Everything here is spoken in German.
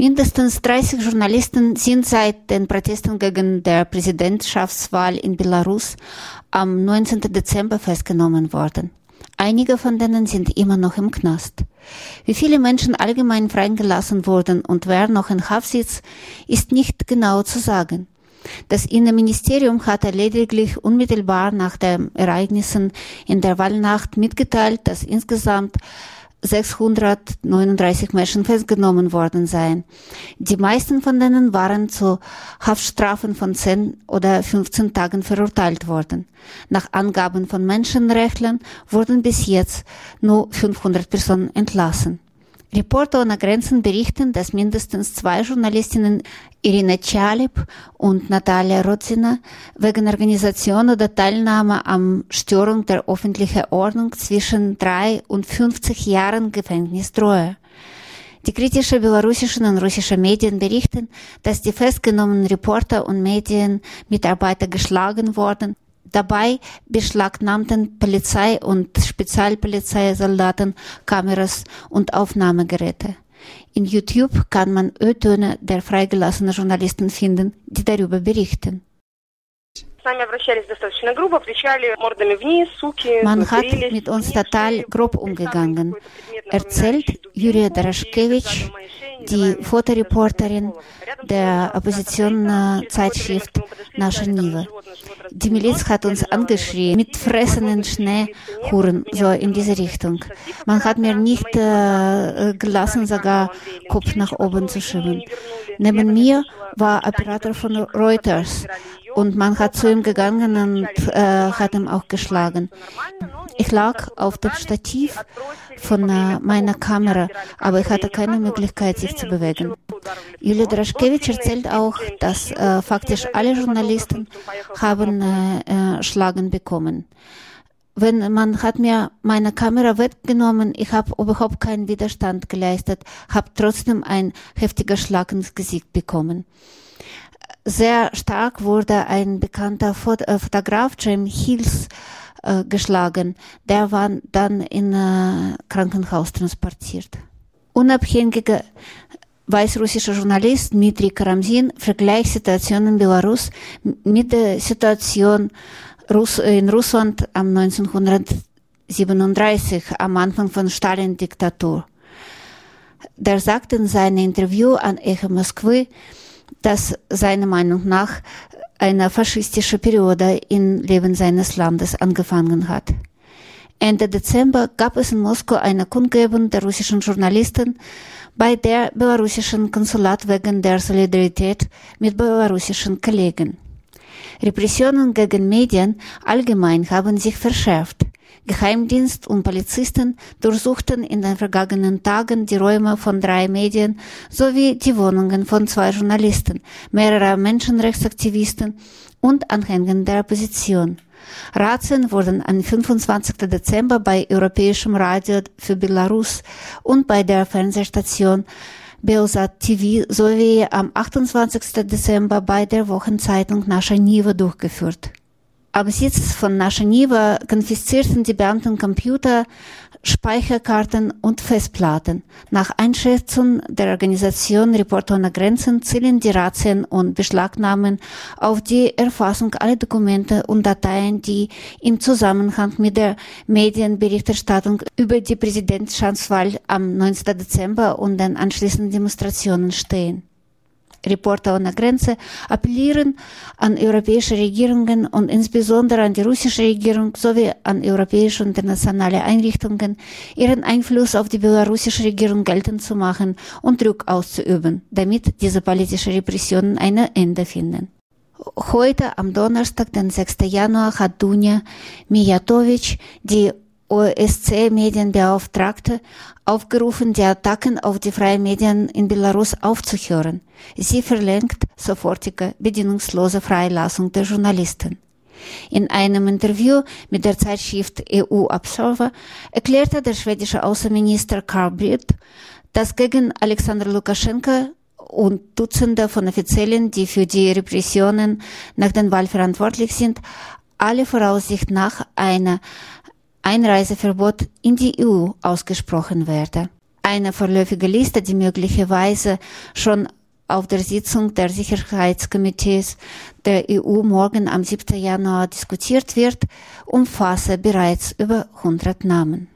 Mindestens 30 Journalisten sind seit den Protesten gegen der Präsidentschaftswahl in Belarus am 19. Dezember festgenommen worden. Einige von denen sind immer noch im Knast. Wie viele Menschen allgemein freigelassen wurden und wer noch in Haft sitzt, ist nicht genau zu sagen. Das Innenministerium hatte lediglich unmittelbar nach den Ereignissen in der Wahlnacht mitgeteilt, dass insgesamt 639 Menschen festgenommen worden seien. Die meisten von denen waren zu Haftstrafen von 10 oder 15 Tagen verurteilt worden. Nach Angaben von Menschenrechtlern wurden bis jetzt nur 500 Personen entlassen. Reporter ohne Grenzen berichten, dass mindestens zwei Journalistinnen Irina Chalip und Natalia Rodzina wegen Organisation oder Teilnahme am Störung der öffentlichen Ordnung zwischen drei und 50 Jahren Gefängnis drohe. Die kritische belarussischen und russischen Medien berichten, dass die festgenommenen Reporter und Medienmitarbeiter geschlagen wurden Dabei beschlagnahmten Polizei und Spezialpolizeisoldaten Kameras und Aufnahmegeräte. In YouTube kann man Ö-Töne der freigelassenen Journalisten finden, die darüber berichten. Man hat mit uns total grob umgegangen, erzählt Julia Daraschkewitsch, die Fotoreporterin der Oppositionszeitschrift Nasche Nive. Die Miliz hat uns angeschrien mit fressenden Schneehuren, so in diese Richtung. Man hat mir nicht äh, gelassen, sogar Kopf nach oben zu schieben. Neben mir war Operator von Reuters und man hat zu ihm gegangen und äh, hat ihm auch geschlagen. Ich lag auf dem Stativ von äh, meiner Kamera, aber ich hatte keine Möglichkeit, sich zu bewegen. Julia Draschkewitsch erzählt auch, dass äh, faktisch alle Journalisten haben äh, äh, Schlagen bekommen. Wenn man hat mir meine Kamera weggenommen, ich habe überhaupt keinen Widerstand geleistet, habe trotzdem ein heftiger Schlag ins Gesicht bekommen. Sehr stark wurde ein bekannter äh, Fotograf, James Hills, äh, geschlagen. Der war dann in äh, Krankenhaus transportiert. Unabhängiger weißrussischer Journalist Dmitri Karamzin vergleicht Situation in Belarus mit der Situation in Russland am 1937, am Anfang von Stalin-Diktatur. Der sagte in seinem Interview an Echo Moskwy, dass seiner Meinung nach eine faschistische Periode im Leben seines Landes angefangen hat. Ende Dezember gab es in Moskau eine Kundgebung der russischen Journalisten, bei der belarussischen Konsulat wegen der Solidarität mit belarussischen Kollegen. Repressionen gegen Medien allgemein haben sich verschärft. Geheimdienst und Polizisten durchsuchten in den vergangenen Tagen die Räume von drei Medien sowie die Wohnungen von zwei Journalisten, mehrerer Menschenrechtsaktivisten und Anhängern der Opposition. Razzien wurden am 25. Dezember bei Europäischem Radio für Belarus und bei der Fernsehstation Beosat TV sowie am 28. Dezember bei der Wochenzeitung Nascha Niva durchgeführt. Am Sitz von Naschaniva konfiszierten die Beamten Computer, Speicherkarten und Festplatten. Nach Einschätzung der Organisation Reporter ohne Grenzen zielen die Razzien und Beschlagnahmen auf die Erfassung aller Dokumente und Dateien, die im Zusammenhang mit der Medienberichterstattung über die Präsidentschaftswahl am 19. Dezember und den anschließenden Demonstrationen stehen. Reporter ohne Grenze appellieren an europäische Regierungen und insbesondere an die russische Regierung sowie an europäische und internationale Einrichtungen, ihren Einfluss auf die belarussische Regierung geltend zu machen und Druck auszuüben, damit diese politische Repressionen ein Ende finden. Heute, am Donnerstag, den 6. Januar, hat Dunja Mijatovic, die OSCE-Medienbeauftragte aufgerufen, die Attacken auf die freien Medien in Belarus aufzuhören. Sie verlangt sofortige, bedingungslose Freilassung der Journalisten. In einem Interview mit der Zeitschrift EU Observer erklärte der schwedische Außenminister Carl Bildt, dass gegen Alexander Lukaschenka und Dutzende von Offiziellen, die für die Repressionen nach den Wahl verantwortlich sind, alle Voraussicht nach eine Einreiseverbot in die EU ausgesprochen werde. Eine vorläufige Liste, die möglicherweise schon auf der Sitzung der Sicherheitskomitees der EU morgen am 7. Januar diskutiert wird, umfasse bereits über 100 Namen.